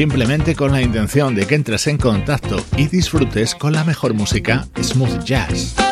simplemente con la intención de que entres en contacto y disfrutes con la mejor música smooth jazz.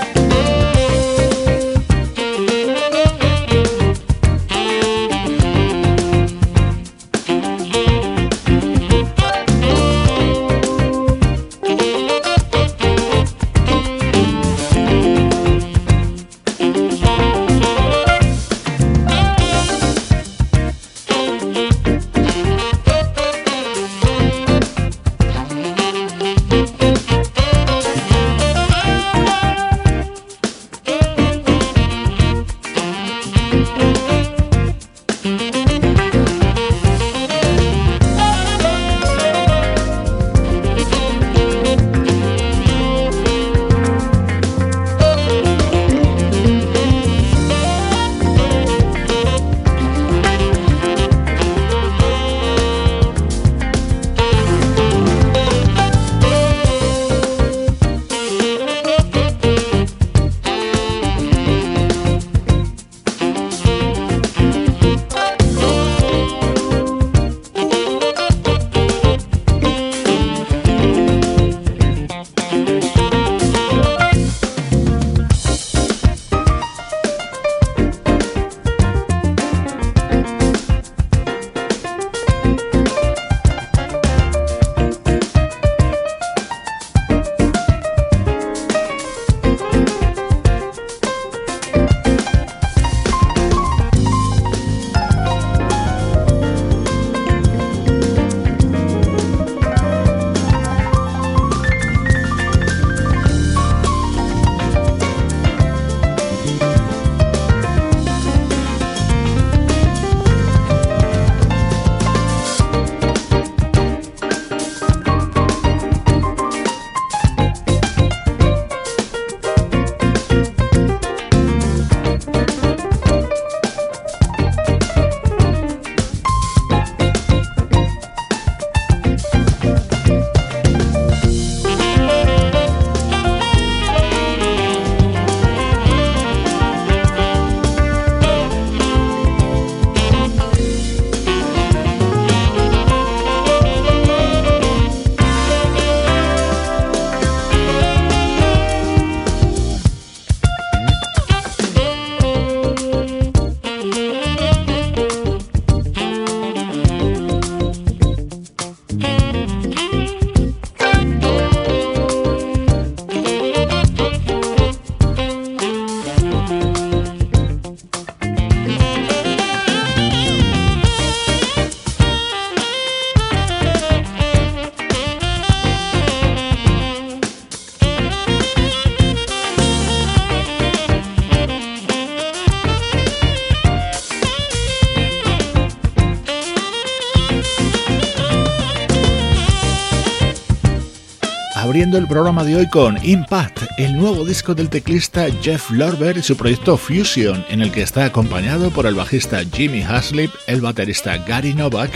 El programa de hoy con Impact, el nuevo disco del teclista Jeff Lorber y su proyecto Fusion, en el que está acompañado por el bajista Jimmy Haslip, el baterista Gary Novak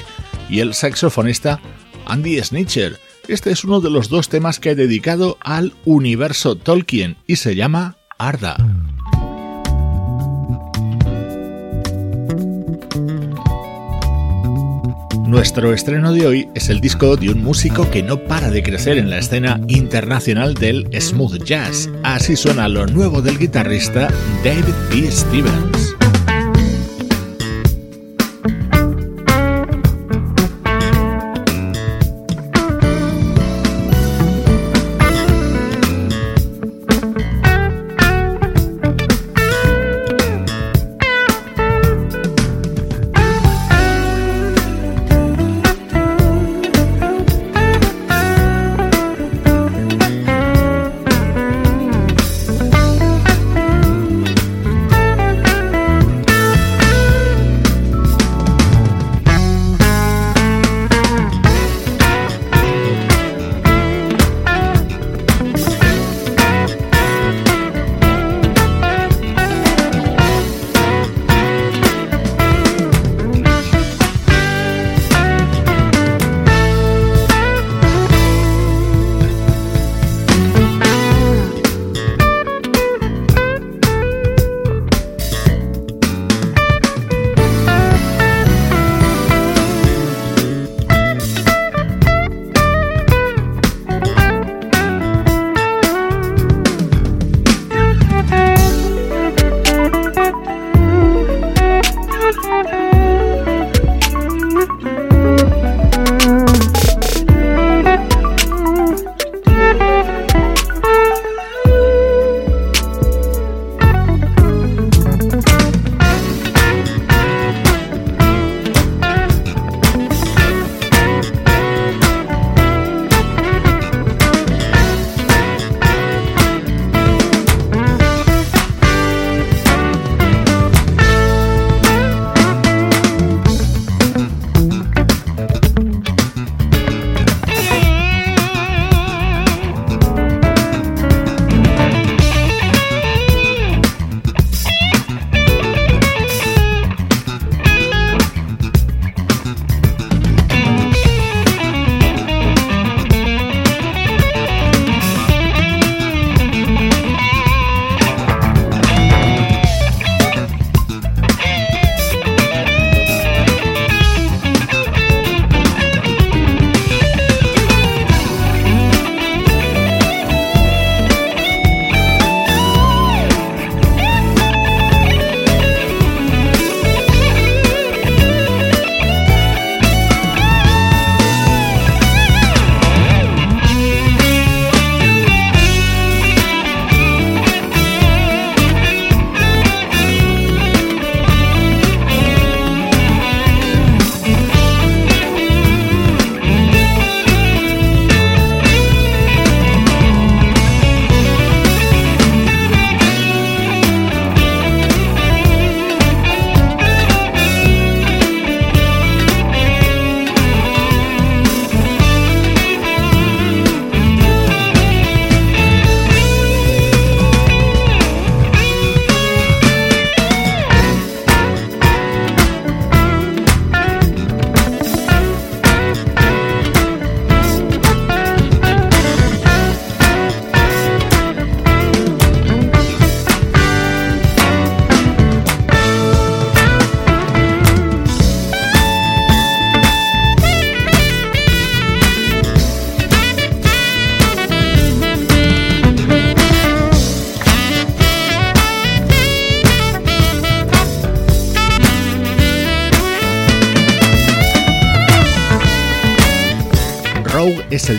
y el saxofonista Andy Snitcher. Este es uno de los dos temas que he dedicado al universo Tolkien y se llama Arda. Nuestro estreno de hoy es el disco de un músico que no para de crecer en la escena internacional del smooth jazz. Así suena lo nuevo del guitarrista David B. Stevens.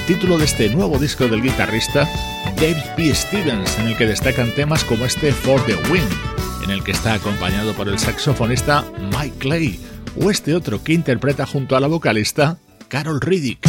Título de este nuevo disco del guitarrista David P. Stevens, en el que destacan temas como este For the Win, en el que está acompañado por el saxofonista Mike Clay, o este otro que interpreta junto a la vocalista Carol Riddick.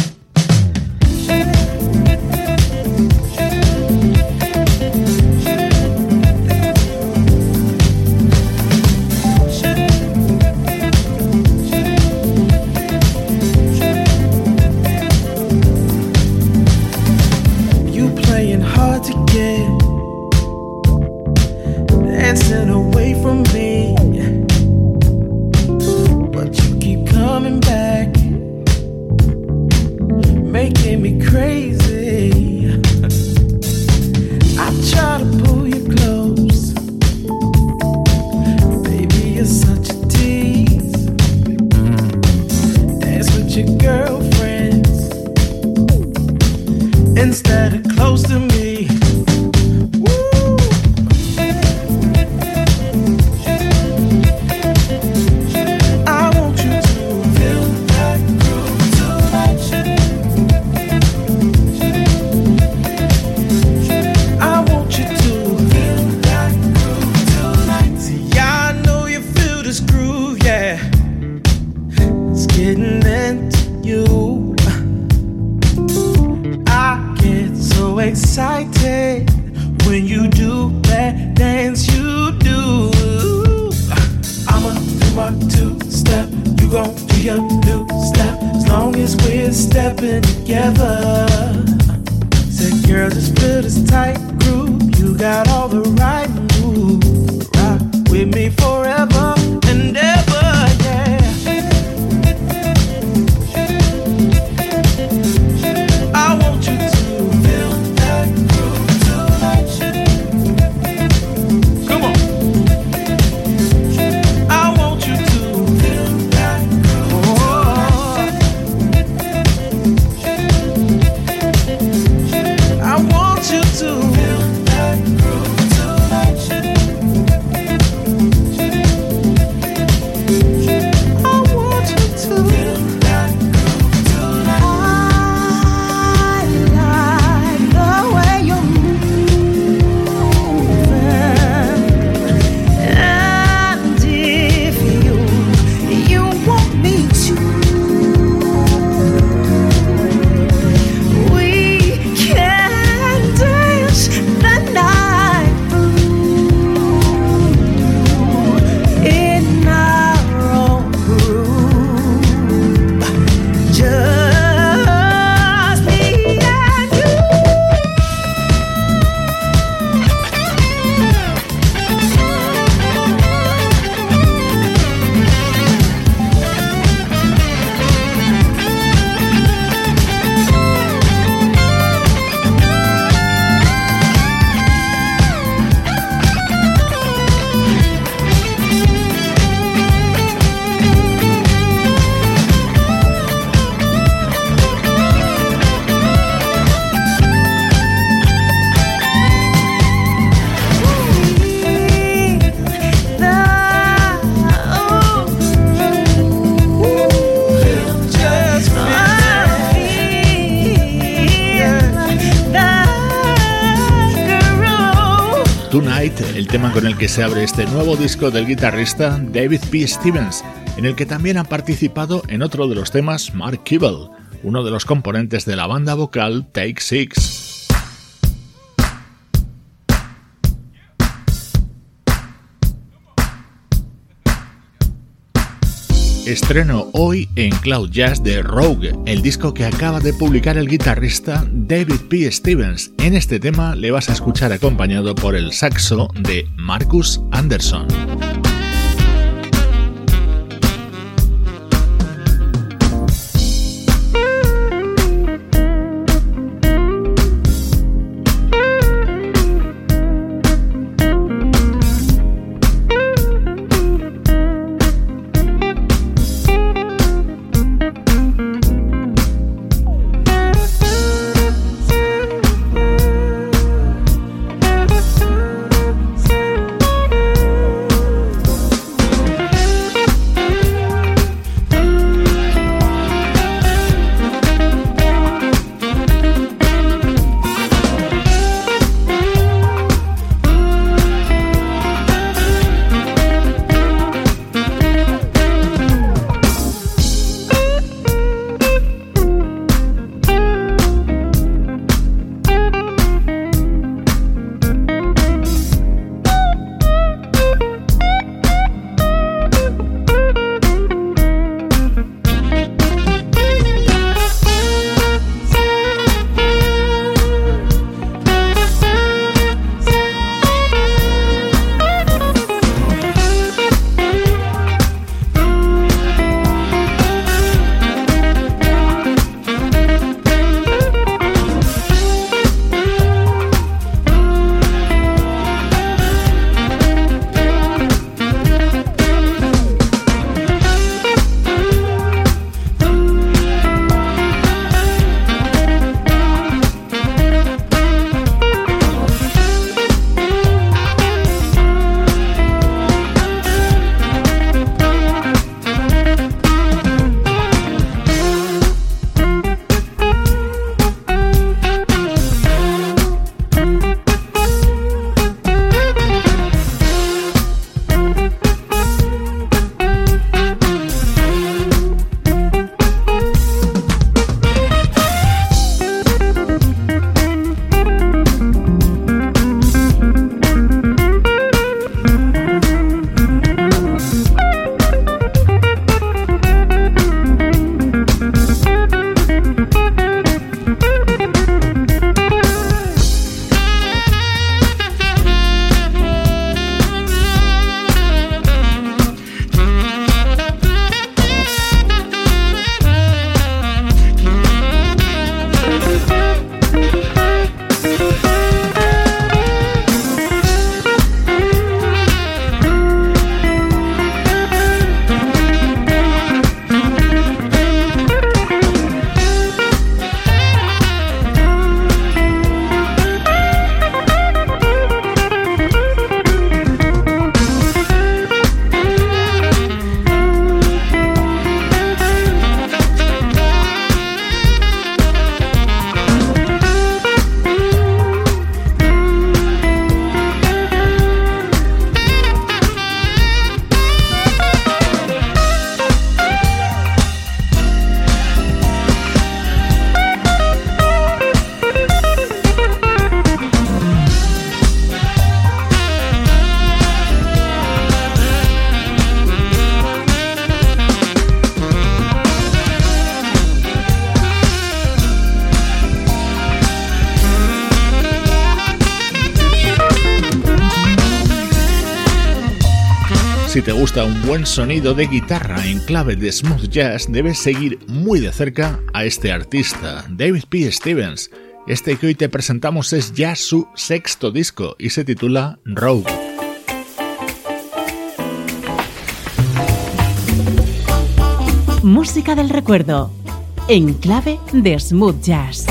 Que se abre este nuevo disco del guitarrista David P. Stevens, en el que también ha participado en otro de los temas Mark Kibble, uno de los componentes de la banda vocal Take Six. Estreno hoy en Cloud Jazz de Rogue, el disco que acaba de publicar el guitarrista David P. Stevens. En este tema le vas a escuchar acompañado por el saxo de Marcus Anderson. Buen sonido de guitarra en clave de smooth jazz, debes seguir muy de cerca a este artista, David P. Stevens. Este que hoy te presentamos es ya su sexto disco y se titula Rogue. Música del recuerdo, en clave de smooth jazz.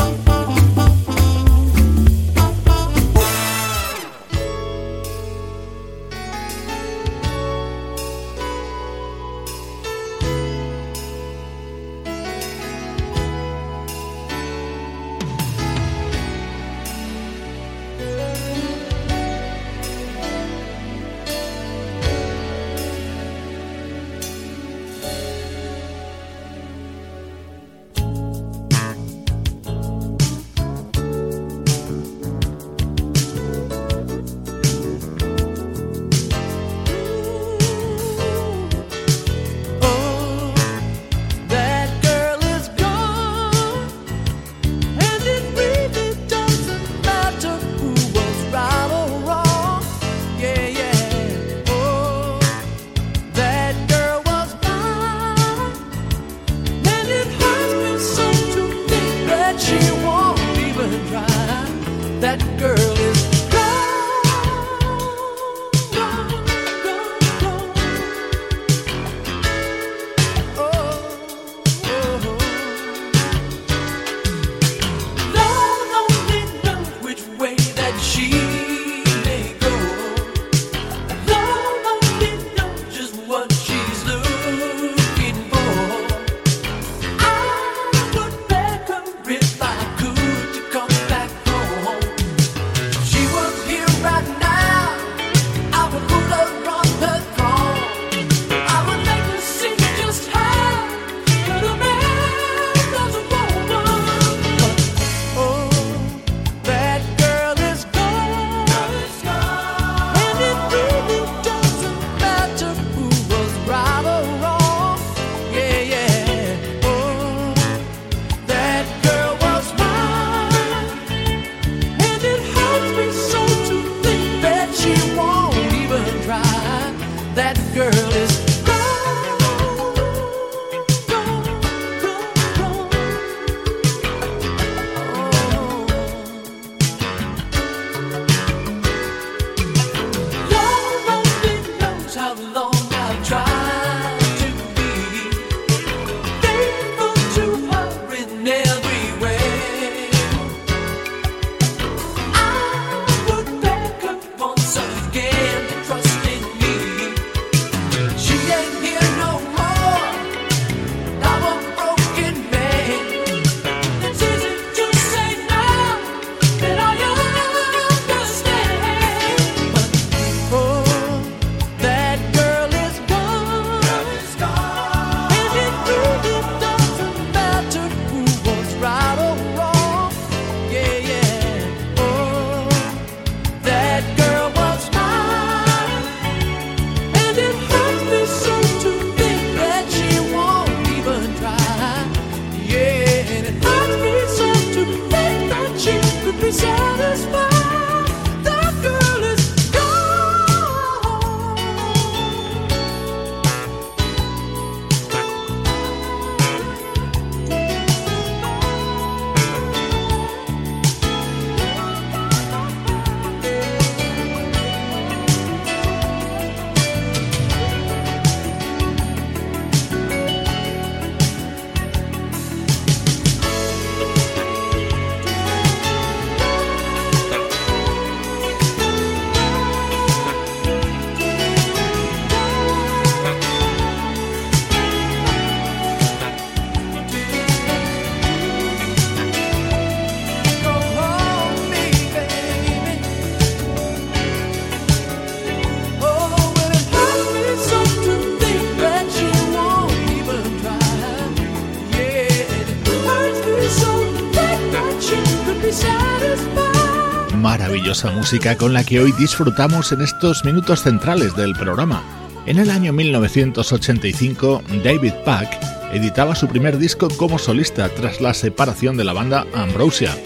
Música con la que hoy disfrutamos en estos minutos centrales del programa. En el año 1985, David Pack editaba su primer disco como solista tras la separación de la banda Ambrosia.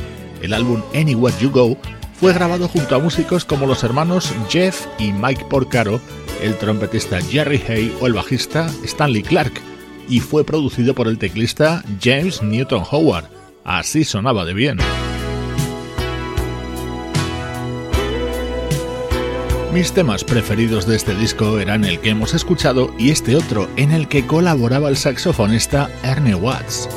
El álbum Anywhere You Go fue grabado junto a músicos como los hermanos Jeff y Mike Porcaro, el trompetista Jerry Hay o el bajista Stanley Clark, y fue producido por el teclista James Newton Howard. Así sonaba de bien. Mis temas preferidos de este disco eran el que hemos escuchado y este otro en el que colaboraba el saxofonista Ernie Watts.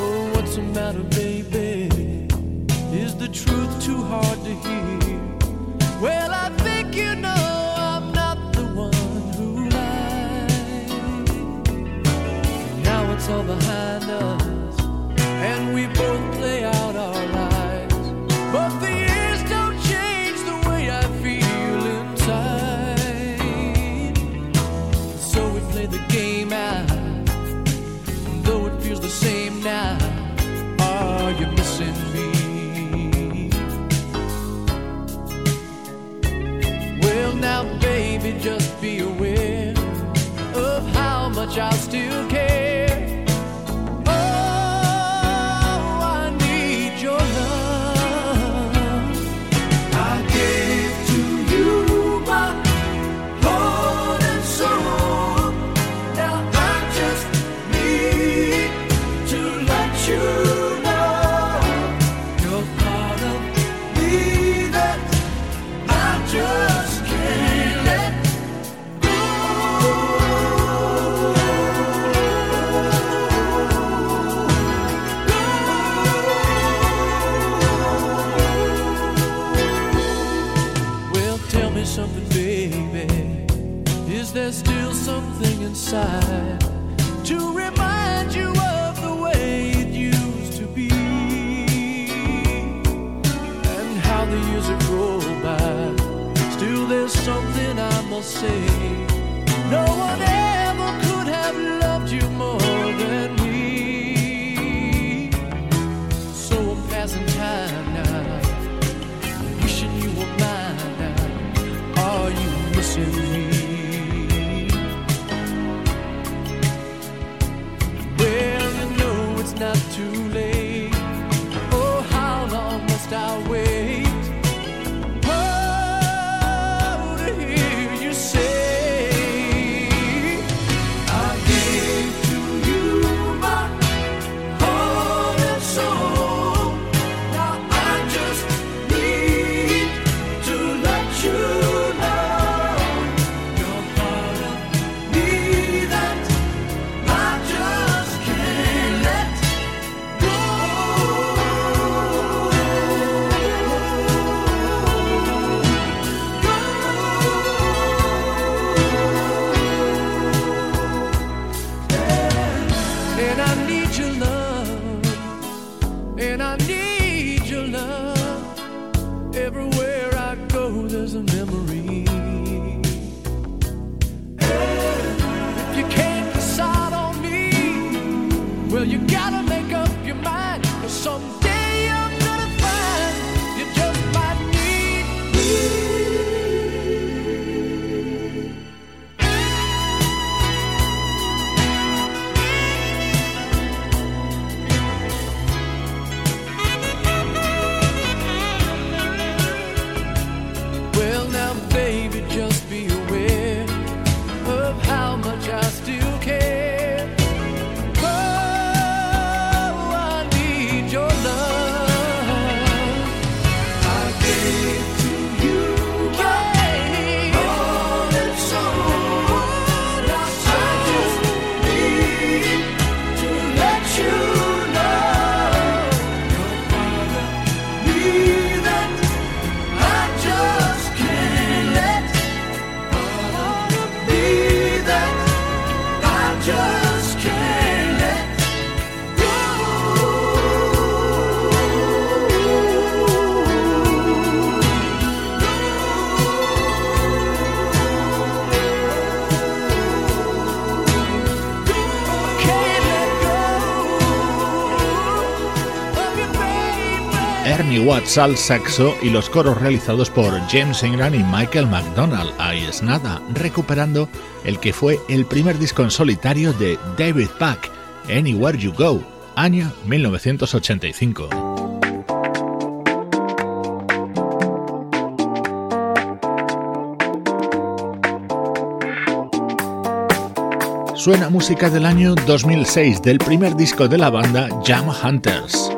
Watts al saxo y los coros realizados por James Ingram y Michael McDonald. Ahí es nada, recuperando el que fue el primer disco en solitario de David Pack, Anywhere You Go, año 1985. suena música del año 2006 del primer disco de la banda Jam Hunters.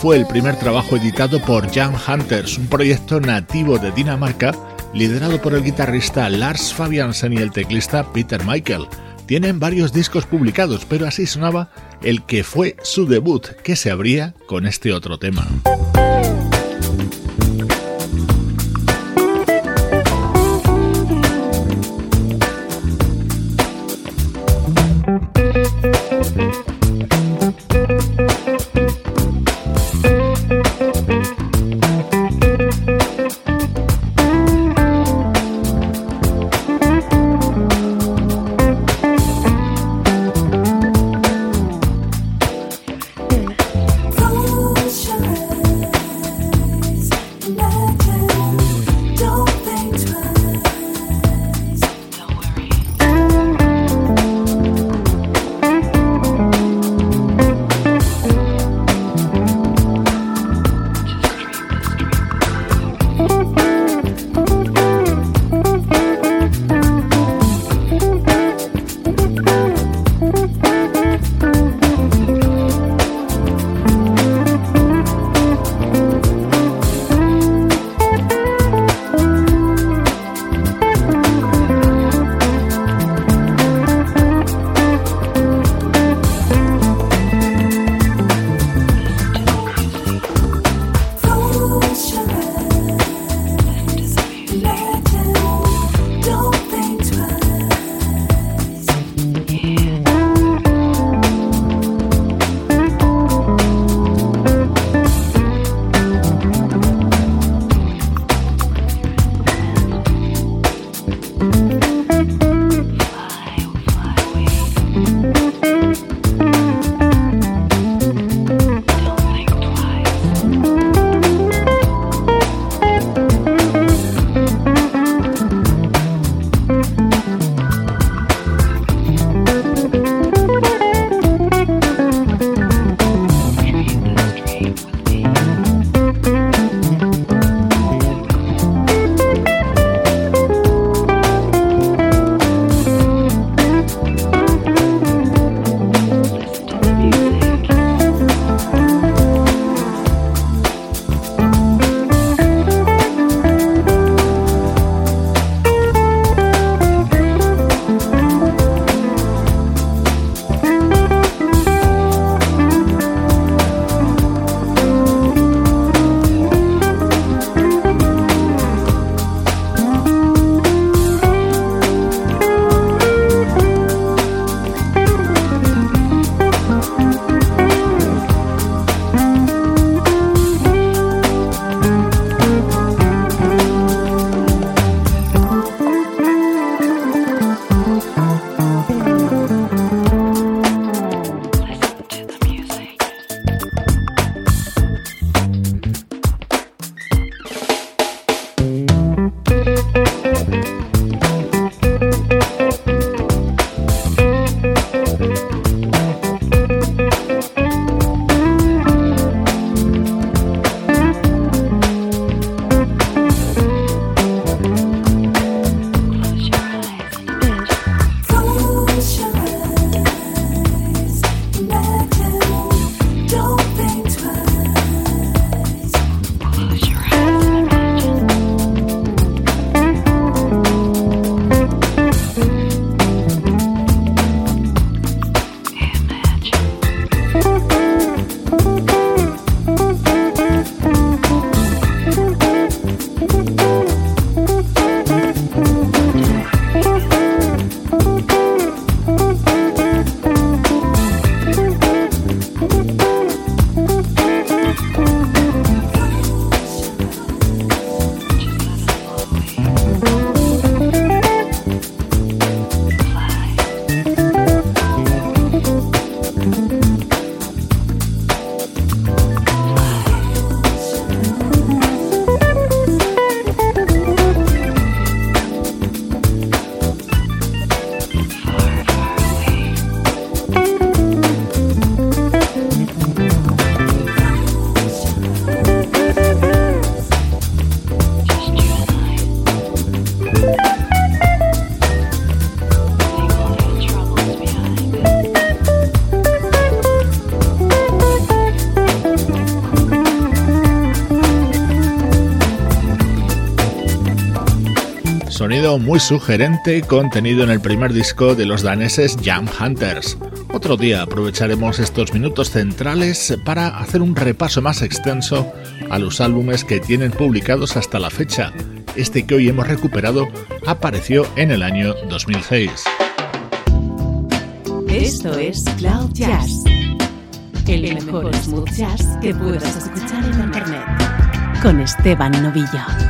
Fue el primer trabajo editado por Jam Hunters, un proyecto nativo de Dinamarca liderado por el guitarrista Lars Fabiansen y el teclista Peter Michael. Tienen varios discos publicados, pero así sonaba el que fue su debut, que se abría con este otro tema. Sonido muy sugerente contenido en el primer disco de los daneses Jam Hunters. Otro día aprovecharemos estos minutos centrales para hacer un repaso más extenso a los álbumes que tienen publicados hasta la fecha. Este que hoy hemos recuperado apareció en el año 2006. Esto es Cloud Jazz, el mejor smooth jazz que puedas escuchar en Internet, con Esteban Novillo.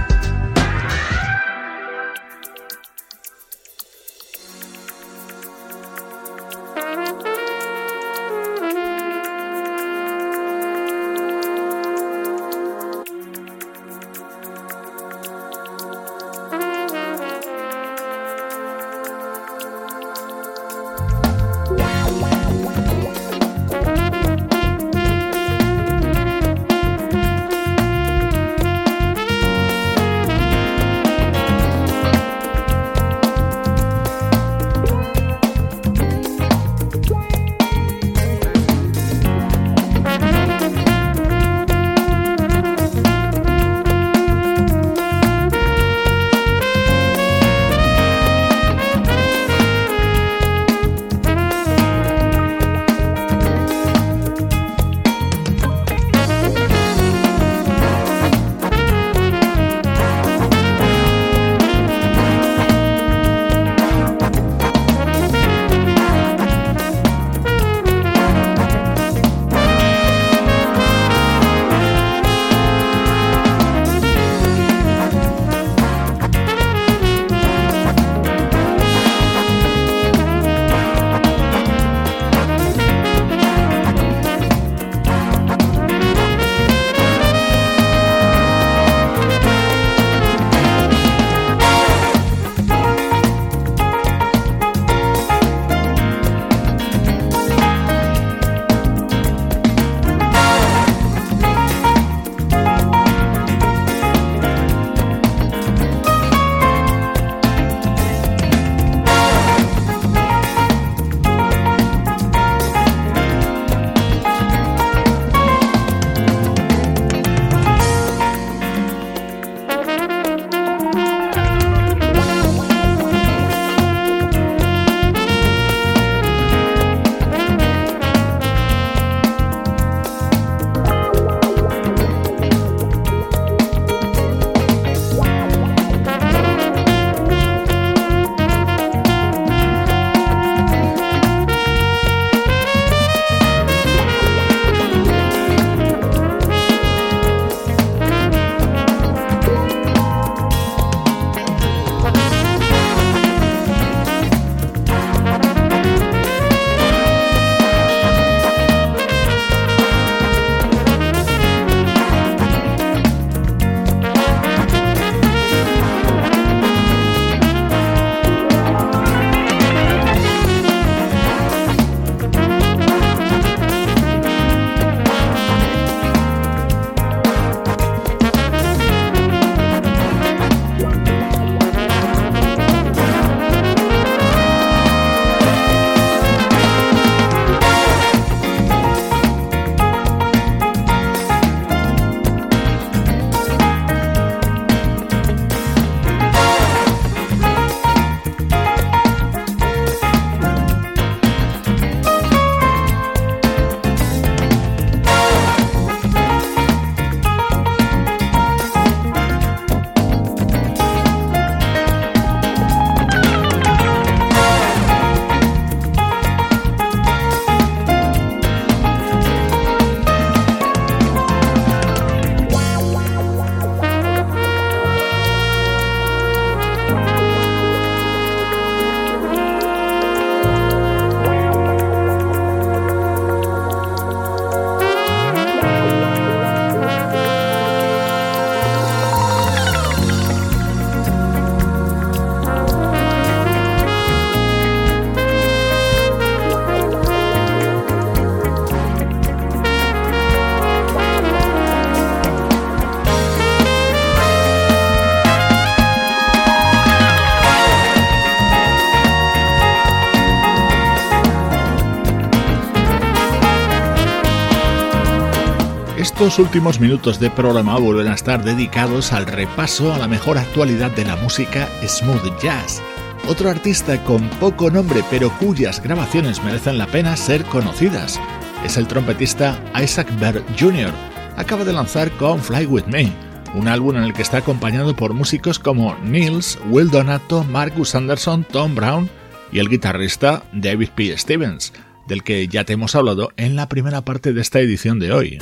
Estos últimos minutos de programa vuelven a estar dedicados al repaso a la mejor actualidad de la música smooth jazz. Otro artista con poco nombre pero cuyas grabaciones merecen la pena ser conocidas es el trompetista Isaac Berg Jr. Acaba de lanzar con Fly With Me, un álbum en el que está acompañado por músicos como Nils, Will Donato, Marcus Anderson, Tom Brown y el guitarrista David P. Stevens, del que ya te hemos hablado en la primera parte de esta edición de hoy.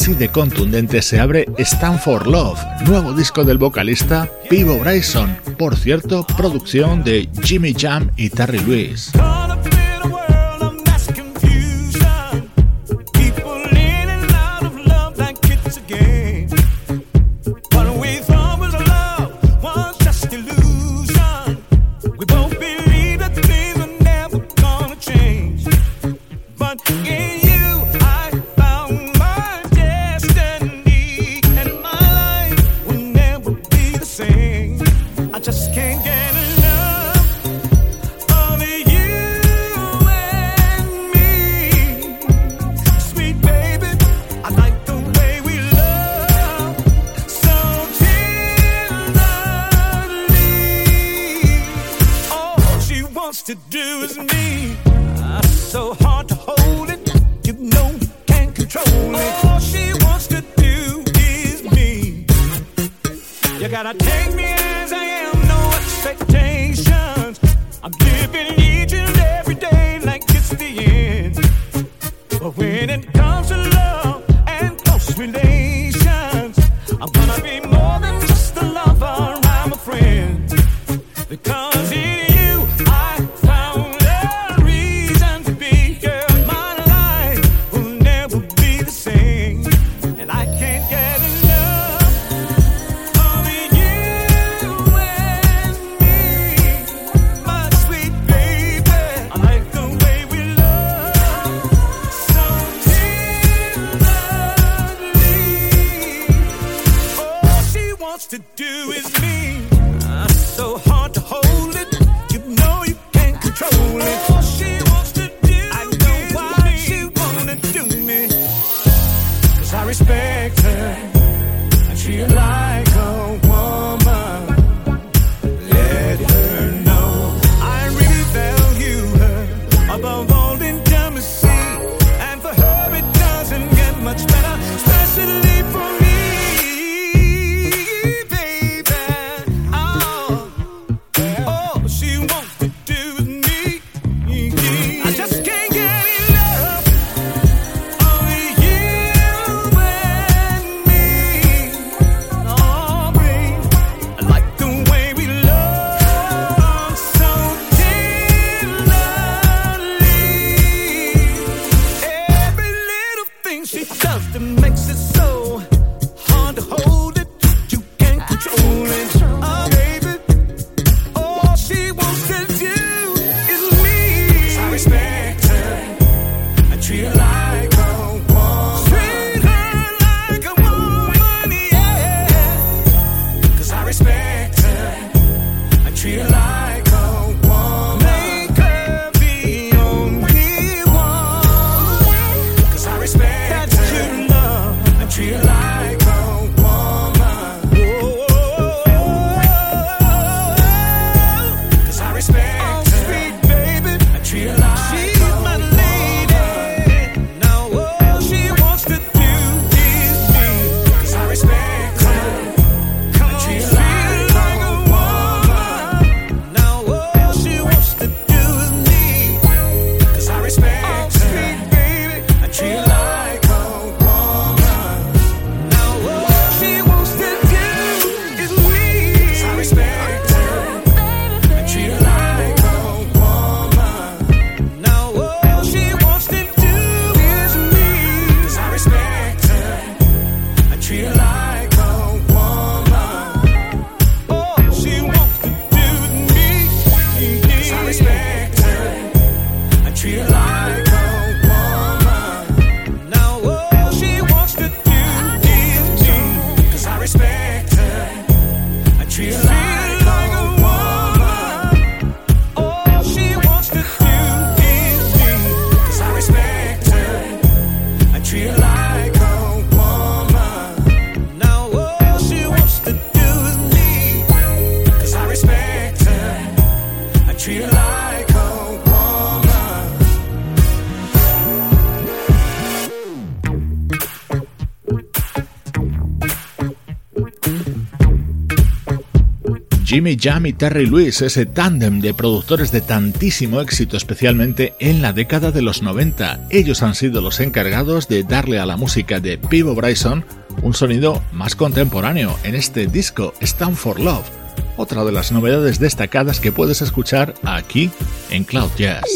Así de contundente se abre Stand for Love, nuevo disco del vocalista Pivo Bryson, por cierto, producción de Jimmy Jam y Terry Lewis. wants to do is me. Ah, so hard to hold it, you know you can't control it. All she wants to do is me. You gotta take me as I am, no expectations. That you love. Jimmy Jam y Terry Lewis, ese tándem de productores de tantísimo éxito, especialmente en la década de los 90. Ellos han sido los encargados de darle a la música de Pivo Bryson un sonido más contemporáneo en este disco Stand for Love, otra de las novedades destacadas que puedes escuchar aquí en Cloud Jazz.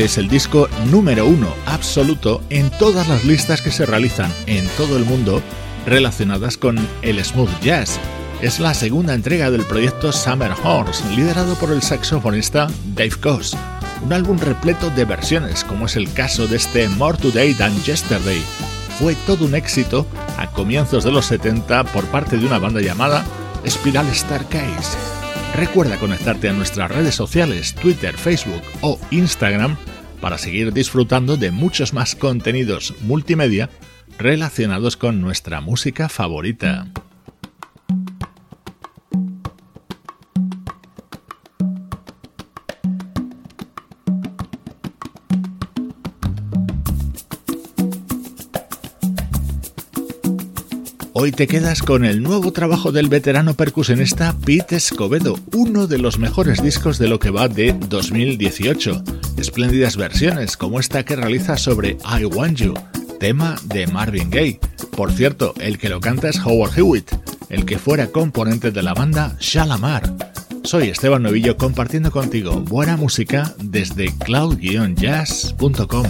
Este es el disco número uno absoluto en todas las listas que se realizan en todo el mundo relacionadas con el smooth jazz. Es la segunda entrega del proyecto Summer Horse, liderado por el saxofonista Dave Coase. Un álbum repleto de versiones, como es el caso de este More Today Than Yesterday. Fue todo un éxito a comienzos de los 70 por parte de una banda llamada Spiral Staircase. Recuerda conectarte a nuestras redes sociales, Twitter, Facebook o Instagram para seguir disfrutando de muchos más contenidos multimedia relacionados con nuestra música favorita. Hoy te quedas con el nuevo trabajo del veterano percusionista Pete Escobedo, uno de los mejores discos de lo que va de 2018. Espléndidas versiones como esta que realiza sobre I Want You, tema de Marvin Gaye. Por cierto, el que lo canta es Howard Hewitt, el que fuera componente de la banda Shalamar. Soy Esteban Novillo compartiendo contigo buena música desde cloud-jazz.com.